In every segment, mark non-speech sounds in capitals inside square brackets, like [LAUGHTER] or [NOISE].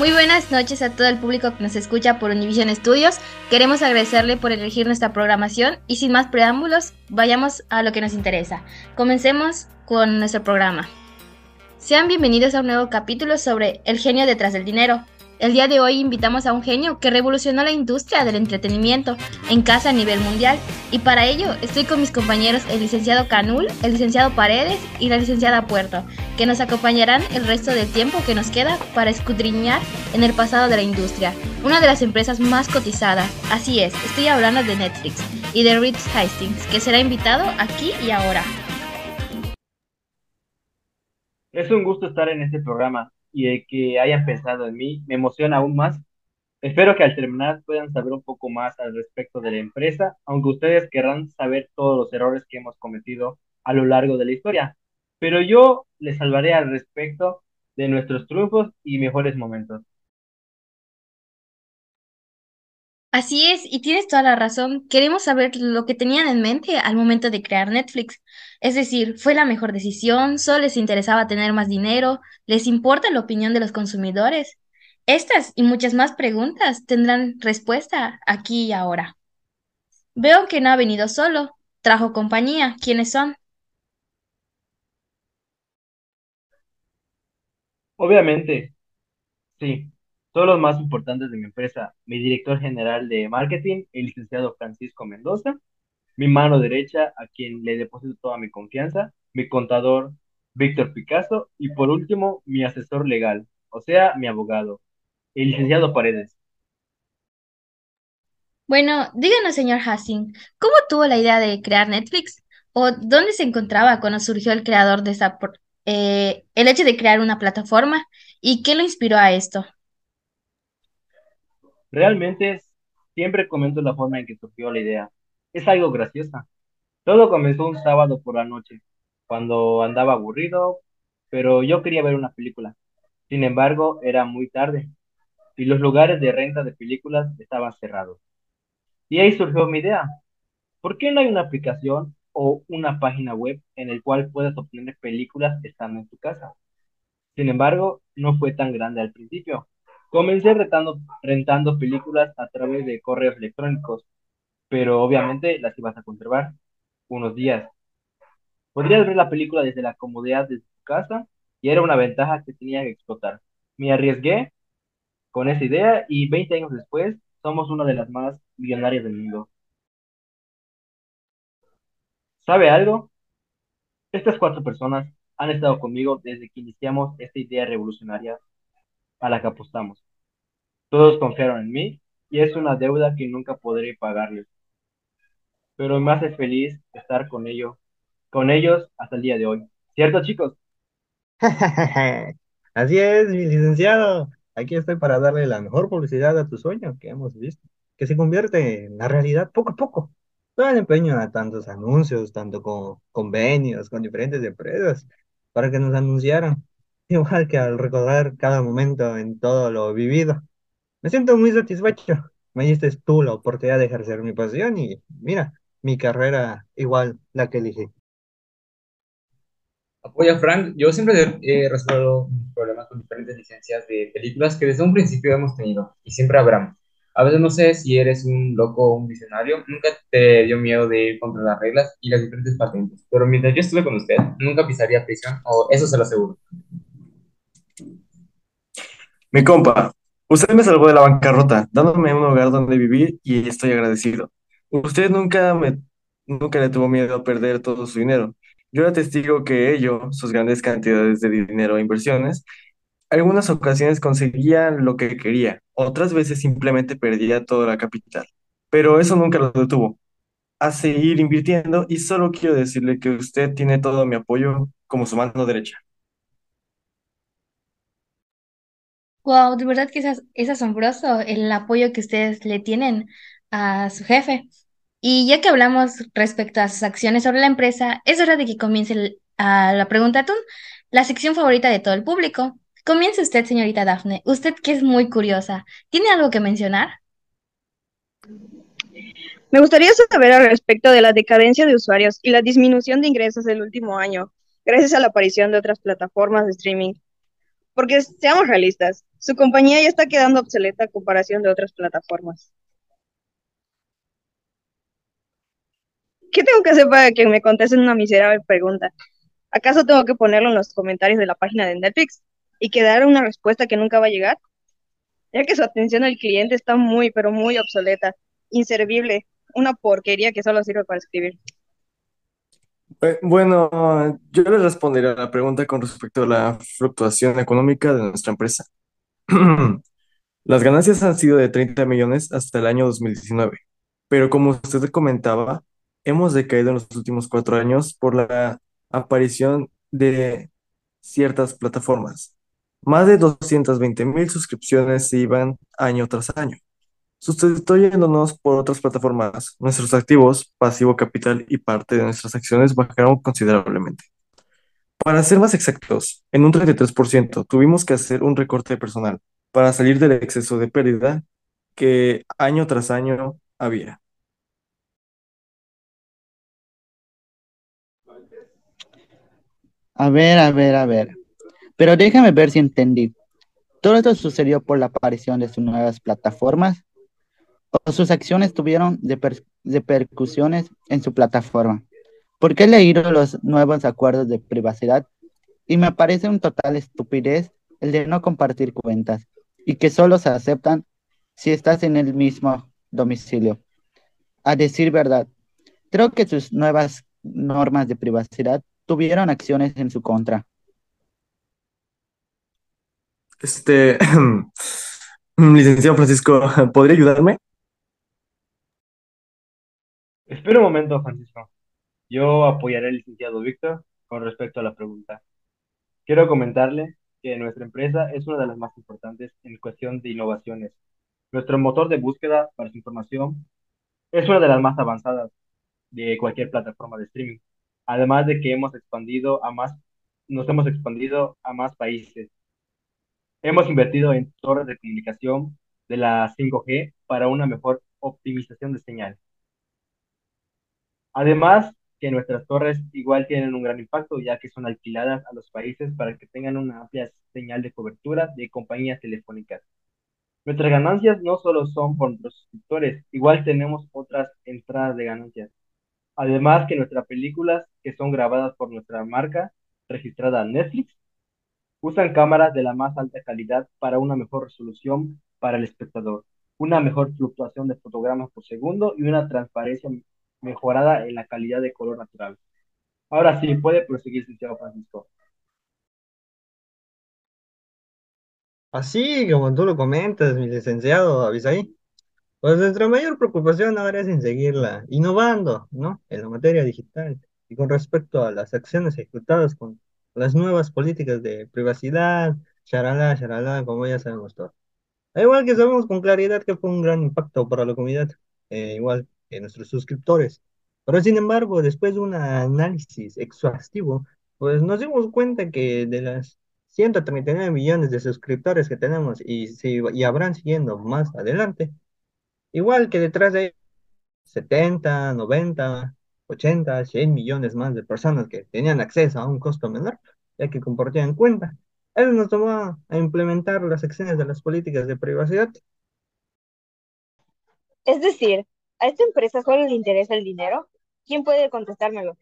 Muy buenas noches a todo el público que nos escucha por Univision Studios. Queremos agradecerle por elegir nuestra programación y sin más preámbulos, vayamos a lo que nos interesa. Comencemos con nuestro programa. Sean bienvenidos a un nuevo capítulo sobre el genio detrás del dinero. El día de hoy invitamos a un genio que revolucionó la industria del entretenimiento en casa a nivel mundial y para ello estoy con mis compañeros el licenciado Canul, el licenciado Paredes y la licenciada Puerto, que nos acompañarán el resto del tiempo que nos queda para escudriñar en el pasado de la industria, una de las empresas más cotizadas. Así es, estoy hablando de Netflix y de Reed Hastings, que será invitado aquí y ahora. Es un gusto estar en este programa y de que hayan pensado en mí me emociona aún más. Espero que al terminar puedan saber un poco más al respecto de la empresa, aunque ustedes querrán saber todos los errores que hemos cometido a lo largo de la historia. Pero yo les salvaré al respecto de nuestros triunfos y mejores momentos. Así es, y tienes toda la razón. Queremos saber lo que tenían en mente al momento de crear Netflix. Es decir, ¿fue la mejor decisión? ¿Solo les interesaba tener más dinero? ¿Les importa la opinión de los consumidores? Estas y muchas más preguntas tendrán respuesta aquí y ahora. Veo que no ha venido solo, trajo compañía. ¿Quiénes son? Obviamente, sí, todos los más importantes de mi empresa, mi director general de marketing, el licenciado Francisco Mendoza, mi mano derecha, a quien le deposito toda mi confianza, mi contador, Víctor Picasso, y por último, mi asesor legal, o sea, mi abogado, el licenciado Paredes. Bueno, díganos, señor Hassing, ¿cómo tuvo la idea de crear Netflix? ¿O dónde se encontraba cuando surgió el creador de esa, eh, el hecho de crear una plataforma? ¿Y qué lo inspiró a esto? Realmente siempre comento la forma en que surgió la idea. Es algo graciosa. Todo comenzó un sábado por la noche, cuando andaba aburrido, pero yo quería ver una película. Sin embargo, era muy tarde y los lugares de renta de películas estaban cerrados. Y ahí surgió mi idea. ¿Por qué no hay una aplicación o una página web en el cual puedas obtener películas estando en tu casa? Sin embargo, no fue tan grande al principio. Comencé rentando, películas a través de correos electrónicos, pero obviamente las ibas a conservar unos días. Podrías ver la película desde la comodidad de tu casa y era una ventaja que tenía que explotar. Me arriesgué con esa idea y 20 años después somos una de las más millonarias del mundo. ¿Sabe algo? Estas cuatro personas han estado conmigo desde que iniciamos esta idea revolucionaria a la que apostamos. Todos confiaron en mí y es una deuda que nunca podré pagarles. Pero me hace feliz estar con ellos, con ellos hasta el día de hoy. ¿Cierto, chicos? [LAUGHS] Así es, mi licenciado. Aquí estoy para darle la mejor publicidad a tu sueño que hemos visto, que se convierte en la realidad poco a poco. Todo el empeño a tantos anuncios, tanto con convenios, con diferentes empresas, para que nos anunciaran. Igual que al recordar cada momento en todo lo vivido. Me siento muy satisfecho. Me diste tú la oportunidad de ejercer mi pasión y mira, mi carrera igual la que elegí. Apoya Frank, yo siempre he resuelto problemas con diferentes licencias de películas que desde un principio hemos tenido y siempre habrán. A veces no sé si eres un loco o un visionario, nunca te dio miedo de ir contra las reglas y las diferentes patentes, pero mientras yo estuve con usted, nunca pisaría prisión, o eso se lo aseguro. Mi compa, usted me salvó de la bancarrota, dándome un hogar donde vivir y estoy agradecido. Usted nunca me, nunca le tuvo miedo a perder todo su dinero. Yo era testigo que ello, sus grandes cantidades de dinero e inversiones, algunas ocasiones conseguía lo que quería, otras veces simplemente perdía toda la capital. Pero eso nunca lo detuvo a seguir invirtiendo y solo quiero decirle que usted tiene todo mi apoyo como su mano derecha. Wow, de verdad que es, asombroso el apoyo que ustedes le tienen a su jefe. Y ya que hablamos respecto a sus acciones sobre la empresa, es hora de que comience a la pregunta TUN, la sección favorita de todo el público. Comience usted, señorita Daphne. Usted que es muy curiosa, ¿tiene algo que mencionar? Me gustaría saber al respecto de la decadencia de usuarios y la disminución de ingresos del último año, gracias a la aparición de otras plataformas de streaming. Porque seamos realistas, Su compañía ya está quedando obsoleta a comparación de otras plataformas. ¿Qué tengo que hacer para que me contesten una miserable pregunta? ¿Acaso tengo que ponerlo en los comentarios de la página de Netflix y que dar una respuesta que nunca va a llegar? Ya que su atención al cliente está muy, pero muy obsoleta, inservible, una porquería que solo sirve para escribir. Eh, Bueno, yo le responderé a la pregunta con respecto a la fluctuación económica de nuestra empresa. [CLEARS THROAT] Las ganancias han sido de 30 millones hasta el año 2019, pero como usted comentaba, hemos decaído en los últimos cuatro años por la aparición de ciertas plataformas. Más de 220 mil suscripciones se iban año tras año. Sustituyéndonos por otras plataformas, nuestros activos, pasivo capital y parte de nuestras acciones bajaron considerablemente. Para ser más exactos, en un 33% tuvimos que hacer un recorte personal para salir del exceso de pérdida que año tras año había. A ver, a ver, a ver. Pero déjame ver si entendí. ¿Todo esto sucedió por la aparición de sus nuevas plataformas o sus acciones tuvieron reper- repercusiones en su plataforma? Porque he leído los nuevos acuerdos de privacidad y me parece un total estupidez el de no compartir cuentas y que solo se aceptan si estás en el mismo domicilio. A decir verdad, creo que sus nuevas normas de privacidad tuvieron acciones en su contra. Este, [CLEARS THROAT] licenciado Francisco, ¿podría ayudarme? Espera un momento, Francisco. Yo apoyaré al licenciado Víctor con respecto a la pregunta. Quiero comentarle que nuestra empresa es una de las más importantes en cuestión de innovaciones. Nuestro motor de búsqueda para su información es una de las más avanzadas de cualquier plataforma de streaming. Además de que hemos expandido a más, nos hemos expandido a más países. Hemos invertido en torres de comunicación de la 5G para una mejor optimización de señal. Además, que nuestras torres igual tienen un gran impacto, ya que son alquiladas a los países para que tengan una amplia señal de cobertura de compañías telefónicas. Nuestras ganancias no solo son por nuestros suscriptores, igual tenemos otras entradas de ganancias. Además que nuestras películas, que son grabadas por nuestra marca registrada Netflix, usan cámaras de la más alta calidad para una mejor resolución para el espectador, una mejor fluctuación de fotogramas por segundo y una transparencia mejorada en la calidad de color natural. Ahora sí, puede proseguir, licenciado Francisco. Así como tú lo comentas, mi licenciado Abisaí, pues nuestra mayor preocupación ahora es en seguirla innovando, ¿no? En la materia digital y con respecto a las acciones ejecutadas con las nuevas políticas de privacidad, charalá, charalá, como ya sabemos todos. Al igual que sabemos con claridad que fue un gran impacto para la comunidad, eh, igual que nuestros suscriptores. Pero sin embargo, después de un análisis exhaustivo, pues nos dimos cuenta que de las 139 millones de suscriptores que tenemos y, si, y habrán siguiendo más adelante, igual que detrás de 70, 90, 80, 100 millones más de personas que tenían acceso a un costo menor, ya que compartían cuenta. Él nos tomó a implementar las acciones de las políticas de privacidad. Es decir, ¿a esta empresa solo le interesa el dinero? ¿Quién puede contestármelo?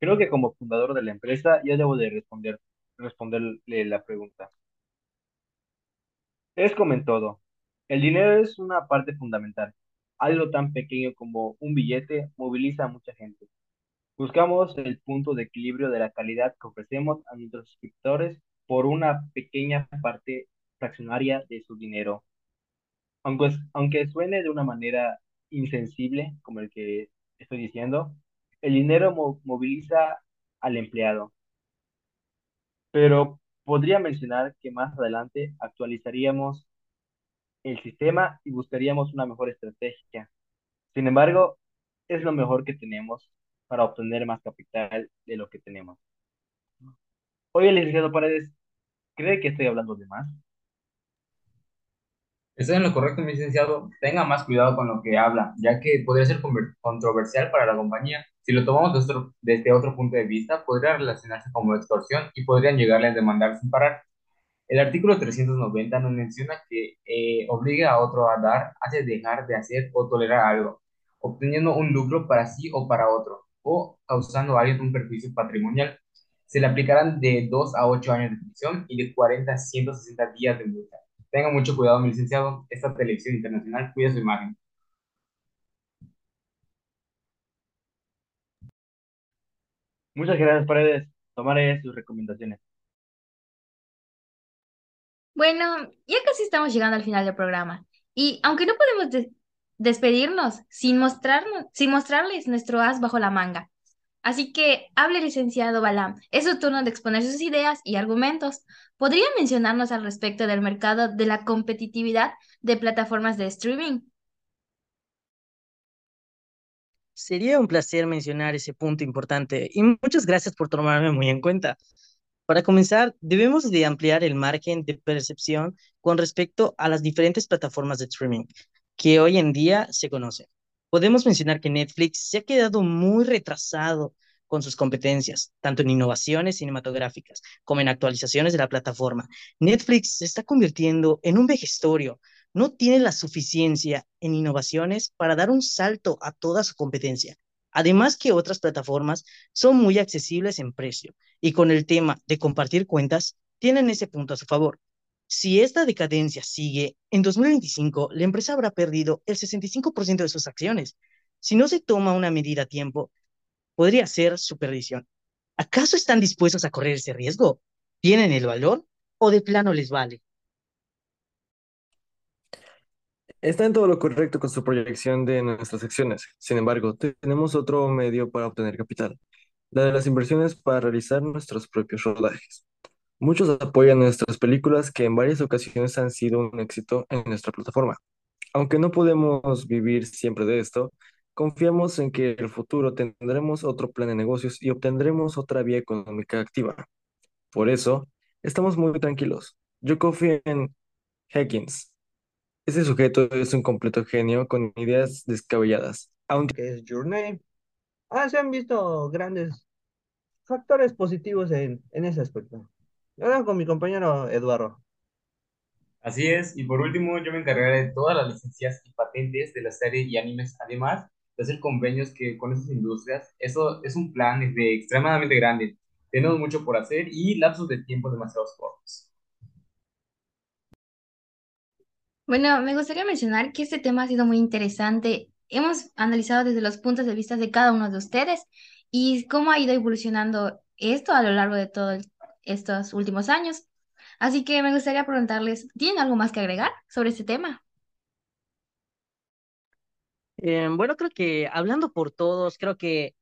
Creo que como fundador de la empresa ya debo de responder, responderle la pregunta. Es como en todo. El dinero es una parte fundamental. Algo tan pequeño como un billete moviliza a mucha gente. Buscamos el punto de equilibrio de la calidad que ofrecemos a nuestros suscriptores por una pequeña parte fraccionaria de su dinero. Aunque, aunque suene de una manera insensible, como el que estoy diciendo, el dinero mo- moviliza al empleado. Pero podría mencionar que más adelante actualizaríamos el sistema y buscaríamos una mejor estrategia. Sin embargo, es lo mejor que tenemos para obtener más capital de lo que tenemos. Oye, licenciado Paredes, ¿cree que estoy hablando de más? Estoy en lo correcto, mi licenciado. Tenga más cuidado con lo que habla, ya que podría ser controversial para la compañía. Si lo tomamos desde otro, desde otro punto de vista, podría relacionarse como extorsión y podrían llegarle a demandar sin parar. El artículo 390 nos menciona que eh, obliga a otro a dar, hace dejar de hacer o tolerar algo, obteniendo un lucro para sí o para otro, o causando a alguien un perjuicio patrimonial. Se le aplicarán de 2 a 8 años de prisión y de 40 a 160 días de multa. Tenga mucho cuidado, mi licenciado, esta televisión internacional cuida su imagen. Muchas gracias, Paredes. Tomaré sus recomendaciones. Bueno, ya casi estamos llegando al final del programa. Y aunque no podemos des- despedirnos sin mostrarnos, sin mostrarles nuestro as bajo la manga. Así que hable, licenciado Balam. Es su turno de exponer sus ideas y argumentos. ¿Podría mencionarnos al respecto del mercado de la competitividad de plataformas de streaming? Sería un placer mencionar ese punto importante y muchas gracias por tomarme muy en cuenta. Para comenzar, debemos de ampliar el margen de percepción con respecto a las diferentes plataformas de streaming que hoy en día se conocen. Podemos mencionar que Netflix se ha quedado muy retrasado con sus competencias, tanto en innovaciones cinematográficas como en actualizaciones de la plataforma. Netflix se está convirtiendo en un vejestorio, no tiene la suficiencia en innovaciones para dar un salto a toda su competencia. Además que otras plataformas son muy accesibles en precio y con el tema de compartir cuentas tienen ese punto a su favor. Si esta decadencia sigue, en 2025 la empresa habrá perdido el 65% de sus acciones. Si no se toma una medida a tiempo, podría ser su perdición. ¿Acaso están dispuestos a correr ese riesgo? ¿Tienen el valor o de plano les vale? Está en todo lo correcto con su proyección de nuestras acciones. Sin embargo, tenemos otro medio para obtener capital, la de las inversiones para realizar nuestros propios rodajes. Muchos apoyan nuestras películas que en varias ocasiones han sido un éxito en nuestra plataforma. Aunque no podemos vivir siempre de esto, confiamos en que en el futuro tendremos otro plan de negocios y obtendremos otra vía económica activa. Por eso, estamos muy tranquilos. Yo confío en Hawkins. Ese sujeto es un completo genio con ideas descabelladas. Aunque que es Your Name. Ah, se han visto grandes factores positivos en, en ese aspecto. Ahora con mi compañero Eduardo. Así es, y por último, yo me encargaré de todas las licencias y patentes de la serie y animes, además de hacer convenios que con esas industrias. Eso es un plan de extremadamente grande. Tenemos mucho por hacer y lapsos de tiempo demasiado cortos. Bueno, me gustaría mencionar que este tema ha sido muy interesante. Hemos analizado desde los puntos de vista de cada uno de ustedes y cómo ha ido evolucionando esto a lo largo de todos estos últimos años. Así que me gustaría preguntarles, ¿tienen algo más que agregar sobre este tema? Eh, bueno, creo que hablando por todos, creo que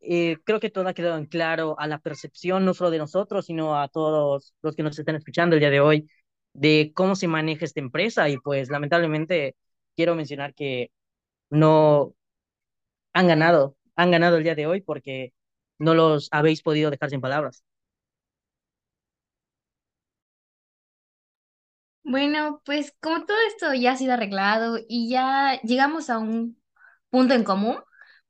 eh, creo que todo ha quedado en claro a la percepción no solo de nosotros, sino a todos los que nos están escuchando el día de hoy de cómo se maneja esta empresa y pues lamentablemente quiero mencionar que no han ganado, han ganado el día de hoy porque no los habéis podido dejar sin palabras. Bueno, pues como todo esto ya ha sido arreglado y ya llegamos a un punto en común,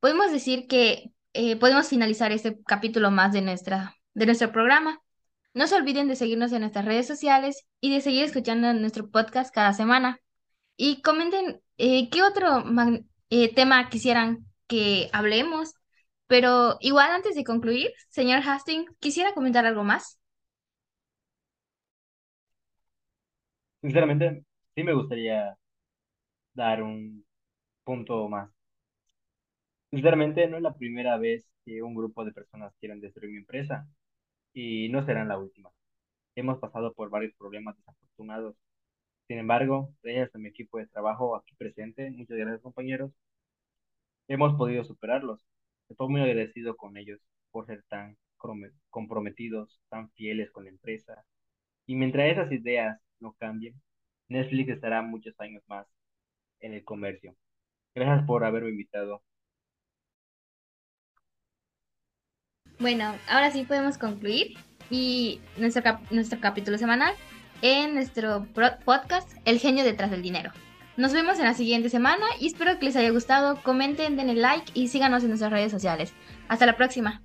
podemos decir que eh, podemos finalizar este capítulo más de nuestra, de nuestro programa. No se olviden de seguirnos en nuestras redes sociales y de seguir escuchando nuestro podcast cada semana. Y comenten eh, qué otro eh, tema quisieran que hablemos. Pero igual antes de concluir, señor Hastings, quisiera comentar algo más. Sinceramente, sí me gustaría dar un punto más. Sinceramente, no es la primera vez que un grupo de personas quieren destruir mi empresa y no serán la última. Hemos pasado por varios problemas desafortunados. Sin embargo, gracias a mi equipo de trabajo aquí presente, muchas gracias compañeros, hemos podido superarlos. Estoy muy agradecido con ellos por ser tan comprometidos, tan fieles con la empresa. Y mientras esas ideas no cambien, Netflix estará muchos años más en el comercio. Gracias por haberme invitado. Bueno, ahora sí podemos concluir y nuestro, nuestro capítulo semanal en nuestro podcast El genio detrás del dinero. Nos vemos en la siguiente semana y espero que les haya gustado. Comenten, denle like y síganos en nuestras redes sociales. Hasta la próxima.